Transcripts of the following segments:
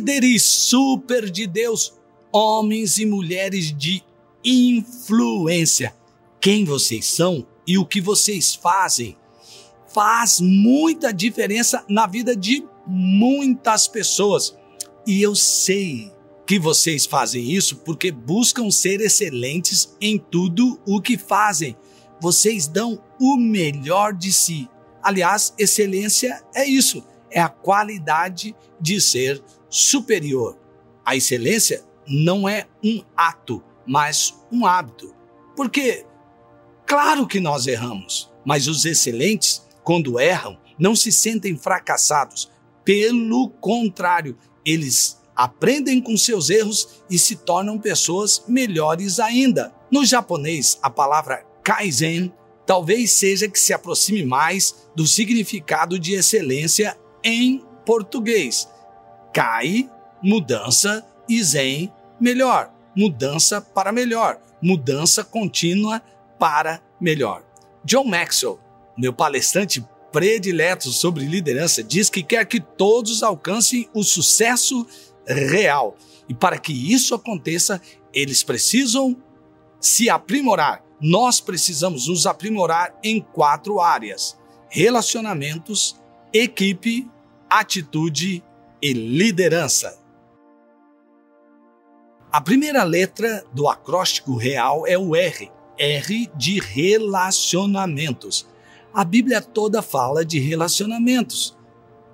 líderes super de Deus, homens e mulheres de influência. Quem vocês são e o que vocês fazem faz muita diferença na vida de muitas pessoas. E eu sei que vocês fazem isso porque buscam ser excelentes em tudo o que fazem. Vocês dão o melhor de si. Aliás, excelência é isso, é a qualidade de ser superior. A excelência não é um ato, mas um hábito. Porque, claro que nós erramos, mas os excelentes, quando erram, não se sentem fracassados. Pelo contrário, eles aprendem com seus erros e se tornam pessoas melhores ainda. No japonês, a palavra kaizen talvez seja que se aproxime mais do significado de excelência em português. Kai, mudança, e zen, melhor. Mudança para melhor. Mudança contínua para melhor. John Maxwell, meu palestrante predileto sobre liderança, diz que quer que todos alcancem o sucesso real. E para que isso aconteça, eles precisam se aprimorar. Nós precisamos nos aprimorar em quatro áreas: relacionamentos, equipe, atitude e liderança. A primeira letra do acróstico real é o R, R de relacionamentos. A Bíblia toda fala de relacionamentos,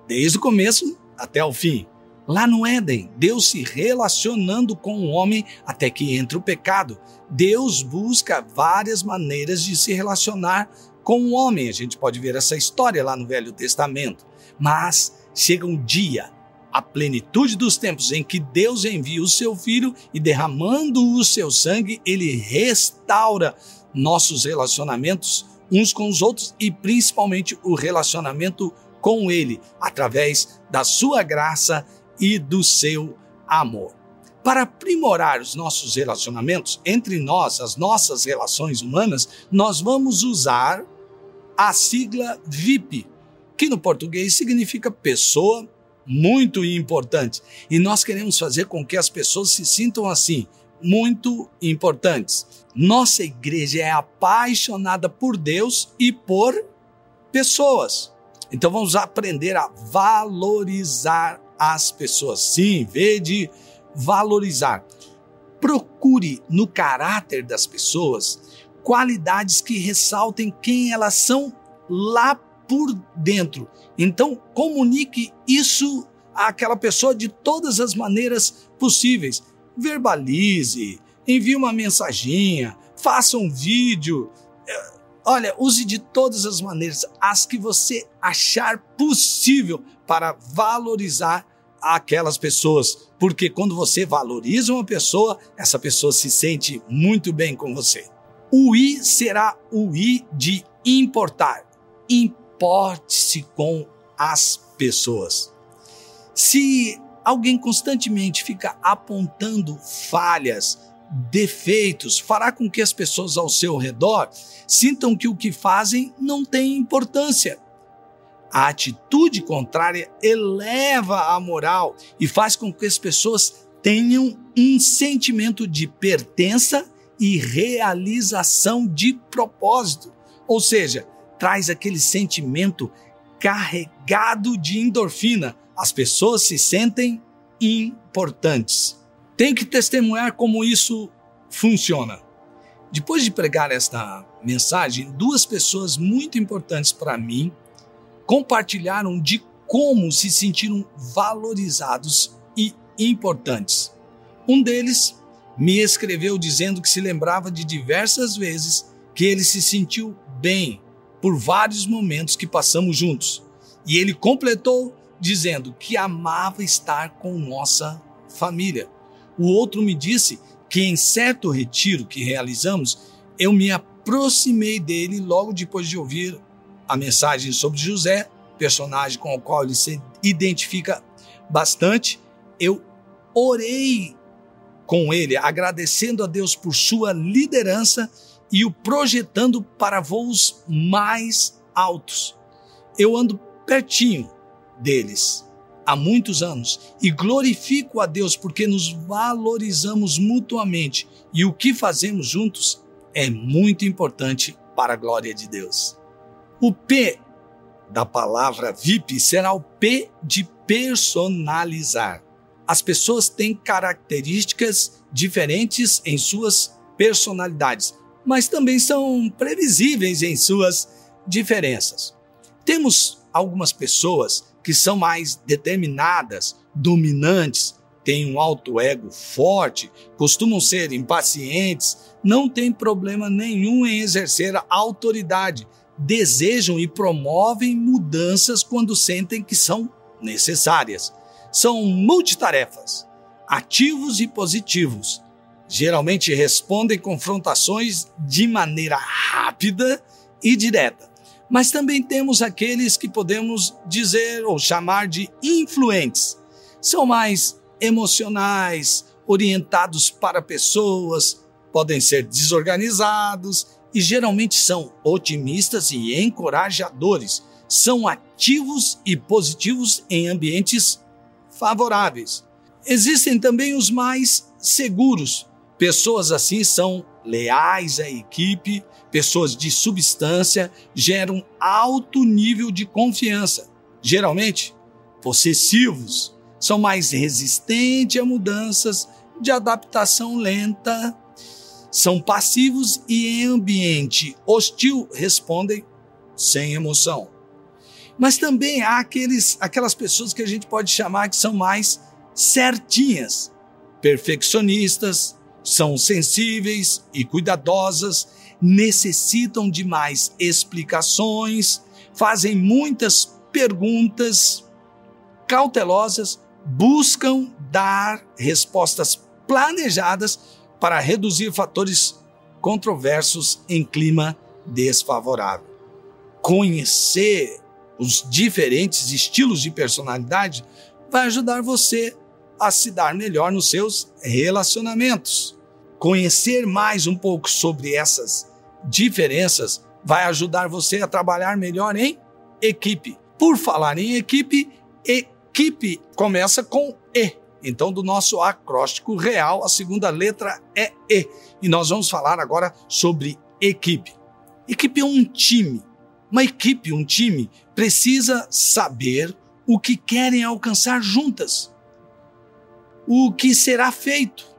desde o começo até o fim. Lá no Éden, Deus se relacionando com o homem até que entra o pecado. Deus busca várias maneiras de se relacionar com o homem. A gente pode ver essa história lá no Velho Testamento. Mas chega um dia, a plenitude dos tempos, em que Deus envia o seu filho e, derramando o seu sangue, ele restaura nossos relacionamentos uns com os outros e principalmente o relacionamento com ele, através da sua graça e do seu amor. Para aprimorar os nossos relacionamentos entre nós, as nossas relações humanas, nós vamos usar a sigla VIP, que no português significa pessoa muito importante. E nós queremos fazer com que as pessoas se sintam assim, muito importantes. Nossa igreja é apaixonada por Deus e por pessoas. Então vamos aprender a valorizar as pessoas. Sim, vê de valorizar. Procure no caráter das pessoas qualidades que ressaltem quem elas são lá por dentro. Então, comunique isso àquela pessoa de todas as maneiras possíveis. Verbalize, envie uma mensaginha, faça um vídeo. Olha, use de todas as maneiras as que você achar possível para valorizar aquelas pessoas, porque quando você valoriza uma pessoa, essa pessoa se sente muito bem com você. O I será o I de importar. Importe-se com as pessoas. Se alguém constantemente fica apontando falhas, defeitos, fará com que as pessoas ao seu redor sintam que o que fazem não tem importância a atitude contrária eleva a moral e faz com que as pessoas tenham um sentimento de pertença e realização de propósito. Ou seja, traz aquele sentimento carregado de endorfina. As pessoas se sentem importantes. Tem que testemunhar como isso funciona. Depois de pregar esta mensagem, duas pessoas muito importantes para mim compartilharam de como se sentiram valorizados e importantes. Um deles me escreveu dizendo que se lembrava de diversas vezes que ele se sentiu bem por vários momentos que passamos juntos. E ele completou dizendo que amava estar com nossa família. O outro me disse que em certo retiro que realizamos, eu me aproximei dele logo depois de ouvir a mensagem sobre José, personagem com o qual ele se identifica bastante, eu orei com ele, agradecendo a Deus por sua liderança e o projetando para voos mais altos. Eu ando pertinho deles há muitos anos e glorifico a Deus porque nos valorizamos mutuamente e o que fazemos juntos é muito importante para a glória de Deus. O P da palavra VIP será o P de personalizar. As pessoas têm características diferentes em suas personalidades, mas também são previsíveis em suas diferenças. Temos algumas pessoas que são mais determinadas, dominantes, têm um alto ego forte, costumam ser impacientes, não têm problema nenhum em exercer a autoridade, desejam e promovem mudanças quando sentem que são necessárias. São multitarefas, ativos e positivos. Geralmente respondem confrontações de maneira rápida e direta mas também temos aqueles que podemos dizer ou chamar de influentes. São mais emocionais, orientados para pessoas, podem ser desorganizados e geralmente são otimistas e encorajadores. São ativos e positivos em ambientes favoráveis. Existem também os mais seguros. Pessoas assim são leais à equipe, pessoas de substância geram alto nível de confiança. Geralmente, possessivos são mais resistentes a mudanças de adaptação lenta, são passivos e em ambiente hostil respondem sem emoção. Mas também há aqueles, aquelas pessoas que a gente pode chamar que são mais certinhas, perfeccionistas, são sensíveis e cuidadosas, necessitam de mais explicações, fazem muitas perguntas cautelosas, buscam dar respostas planejadas para reduzir fatores controversos em clima desfavorável. Conhecer os diferentes estilos de personalidade vai ajudar você a se dar melhor nos seus relacionamentos. Conhecer mais um pouco sobre essas diferenças vai ajudar você a trabalhar melhor em equipe. Por falar em equipe, equipe começa com E. Então, do nosso acróstico real, a segunda letra é E. E nós vamos falar agora sobre equipe. Equipe é um time. Uma equipe, um time, precisa saber o que querem alcançar juntas, o que será feito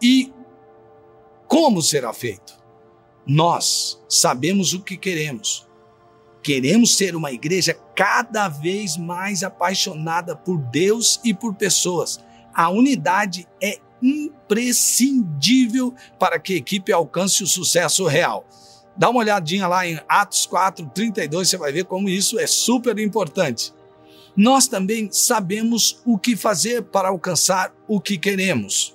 e como será feito. Nós sabemos o que queremos. Queremos ser uma igreja cada vez mais apaixonada por Deus e por pessoas. A unidade é imprescindível para que a equipe alcance o sucesso real. Dá uma olhadinha lá em Atos 4, 32, você vai ver como isso é super importante. Nós também sabemos o que fazer para alcançar o que queremos.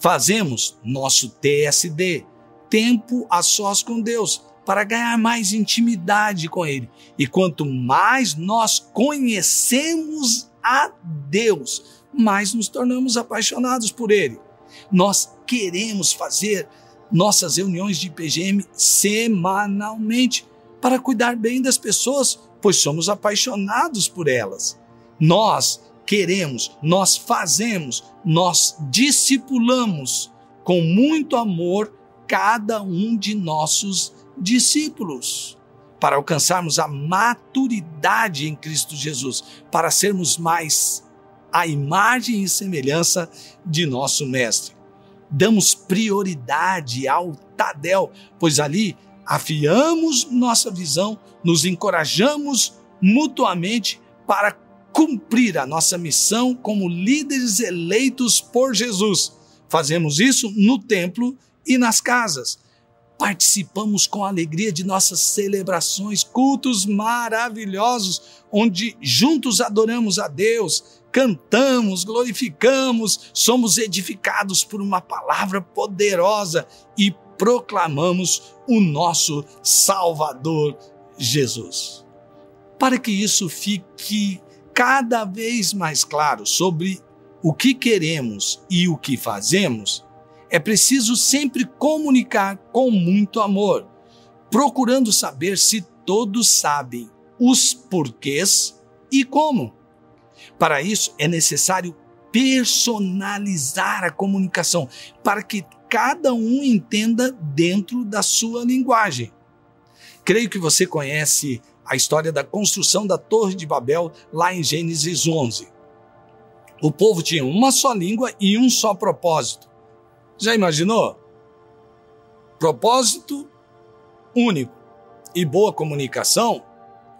Fazemos nosso TSD, tempo a sós com Deus, para ganhar mais intimidade com Ele. E quanto mais nós conhecemos a Deus, mais nos tornamos apaixonados por Ele. Nós queremos fazer nossas reuniões de PGM semanalmente para cuidar bem das pessoas, pois somos apaixonados por elas. Nós queremos, nós fazemos, nós discipulamos com muito amor cada um de nossos discípulos para alcançarmos a maturidade em Cristo Jesus, para sermos mais a imagem e semelhança de nosso Mestre. Damos prioridade ao Tadel, pois ali afiamos nossa visão, nos encorajamos mutuamente para cumprir a nossa missão como líderes eleitos por Jesus. Fazemos isso no templo e nas casas. Participamos com alegria de nossas celebrações, cultos maravilhosos, onde juntos adoramos a Deus, cantamos, glorificamos, somos edificados por uma palavra poderosa e proclamamos o nosso Salvador Jesus. Para que isso fique cada vez mais claro sobre o que queremos e o que fazemos, é preciso sempre comunicar com muito amor, procurando saber se todos sabem os porquês e como. Para isso, é necessário personalizar a comunicação para que cada um entenda dentro da sua linguagem. Creio que você conhece a história da construção da Torre de Babel lá em Gênesis 11. O povo tinha uma só língua e um só propósito. Já imaginou? Propósito único e boa comunicação,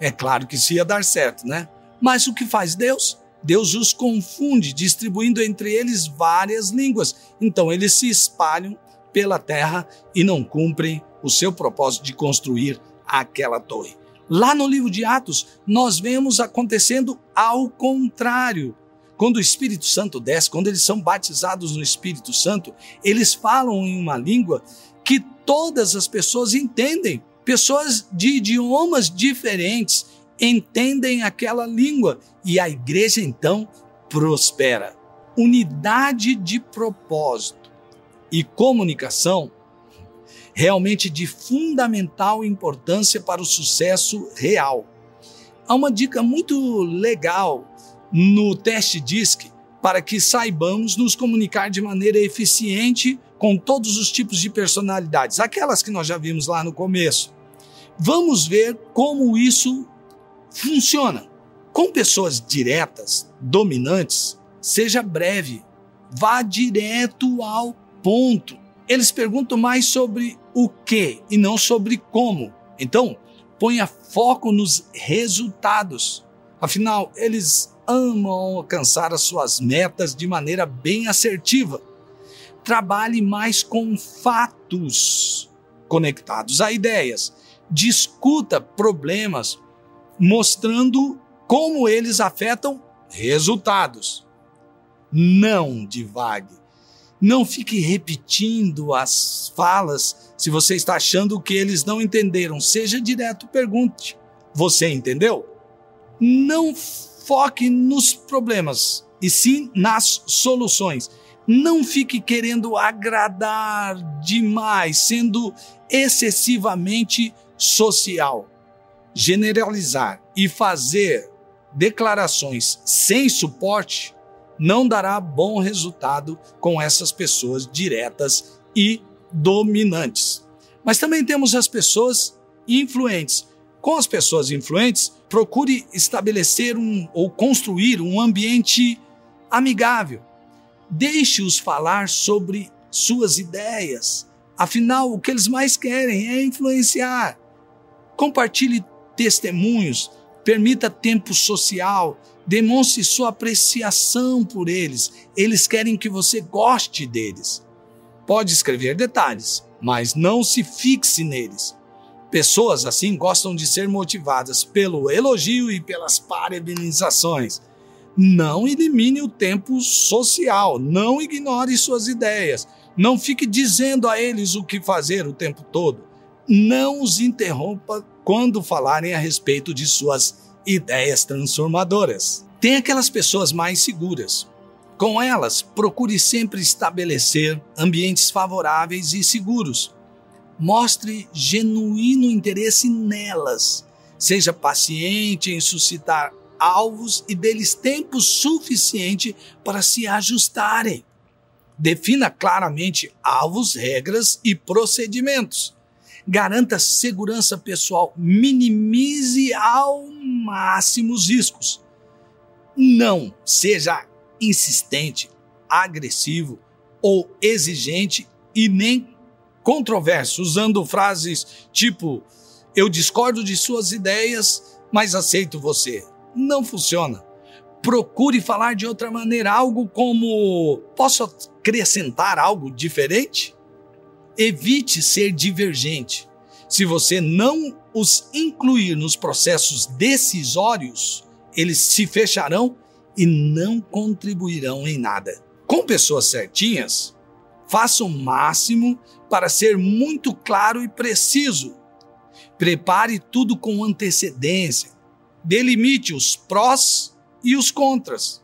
é claro que isso ia dar certo, né? Mas o que faz Deus? Deus os confunde, distribuindo entre eles várias línguas. Então eles se espalham pela terra e não cumprem o seu propósito de construir aquela torre. Lá no livro de Atos, nós vemos acontecendo ao contrário. Quando o Espírito Santo desce, quando eles são batizados no Espírito Santo, eles falam em uma língua que todas as pessoas entendem. Pessoas de idiomas diferentes entendem aquela língua e a igreja então prospera. Unidade de propósito e comunicação realmente de fundamental importância para o sucesso real. Há uma dica muito legal no teste DISC para que saibamos nos comunicar de maneira eficiente com todos os tipos de personalidades, aquelas que nós já vimos lá no começo. Vamos ver como isso funciona. Com pessoas diretas, dominantes, seja breve, vá direto ao ponto. Eles perguntam mais sobre o que e não sobre como. Então, ponha foco nos resultados. Afinal, eles amam alcançar as suas metas de maneira bem assertiva. Trabalhe mais com fatos conectados a ideias discuta problemas, mostrando como eles afetam resultados. Não divague. Não fique repetindo as falas se você está achando que eles não entenderam. Seja direto, pergunte: Você entendeu? Não foque nos problemas, e sim nas soluções. Não fique querendo agradar demais, sendo excessivamente social, generalizar e fazer declarações sem suporte não dará bom resultado com essas pessoas diretas e dominantes. Mas também temos as pessoas influentes. Com as pessoas influentes, procure estabelecer um ou construir um ambiente amigável. Deixe-os falar sobre suas ideias. Afinal, o que eles mais querem é influenciar. Compartilhe testemunhos, permita tempo social, demonstre sua apreciação por eles. Eles querem que você goste deles. Pode escrever detalhes, mas não se fixe neles. Pessoas assim gostam de ser motivadas pelo elogio e pelas parabenizações. Não elimine o tempo social, não ignore suas ideias, não fique dizendo a eles o que fazer o tempo todo não os interrompa quando falarem a respeito de suas ideias transformadoras. Tem aquelas pessoas mais seguras. Com elas, procure sempre estabelecer ambientes favoráveis e seguros. Mostre genuíno interesse nelas. Seja paciente em suscitar alvos e deles tempo suficiente para se ajustarem. Defina claramente alvos, regras e procedimentos garanta segurança pessoal, minimize ao máximo os riscos. Não seja insistente, agressivo ou exigente e nem controverso, usando frases tipo: eu discordo de suas ideias, mas aceito você. Não funciona. Procure falar de outra maneira, algo como: posso acrescentar algo diferente? Evite ser divergente. Se você não os incluir nos processos decisórios, eles se fecharão e não contribuirão em nada. Com pessoas certinhas, faça o máximo para ser muito claro e preciso. Prepare tudo com antecedência. Delimite os prós e os contras.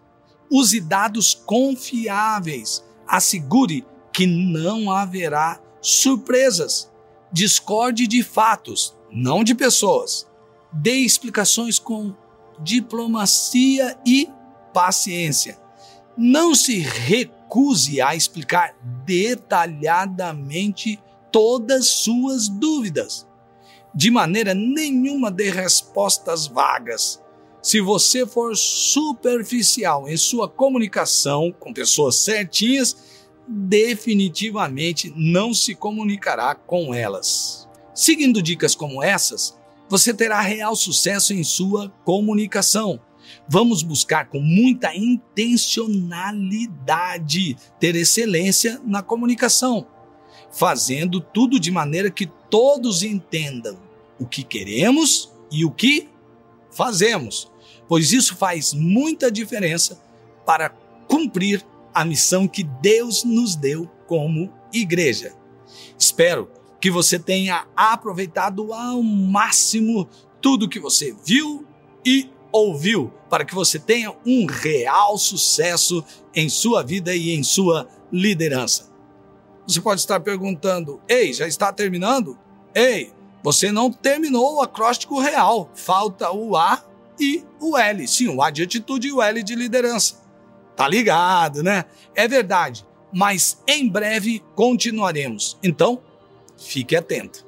Use dados confiáveis. Assegure que não haverá surpresas. Discorde de fatos, não de pessoas. Dê explicações com diplomacia e paciência. Não se recuse a explicar detalhadamente todas suas dúvidas. De maneira nenhuma dê respostas vagas. Se você for superficial em sua comunicação com pessoas certinhas, definitivamente não se comunicará com elas. Seguindo dicas como essas, você terá real sucesso em sua comunicação. Vamos buscar com muita intencionalidade ter excelência na comunicação fazendo tudo de maneira que todos entendam o que queremos e o que fazemos, pois isso faz muita diferença para cumprir a missão que Deus nos deu como igreja. Espero que você tenha aproveitado ao máximo tudo que você viu e ouviu, para que você tenha um real sucesso em sua vida e em sua liderança. Você pode estar perguntando: Ei, já está terminando? Ei, você não terminou o acróstico real. Falta o A e o L. Sim, o A de atitude e o L de liderança. Tá ligado, né? É verdade. Mas em breve continuaremos. Então, fique atento.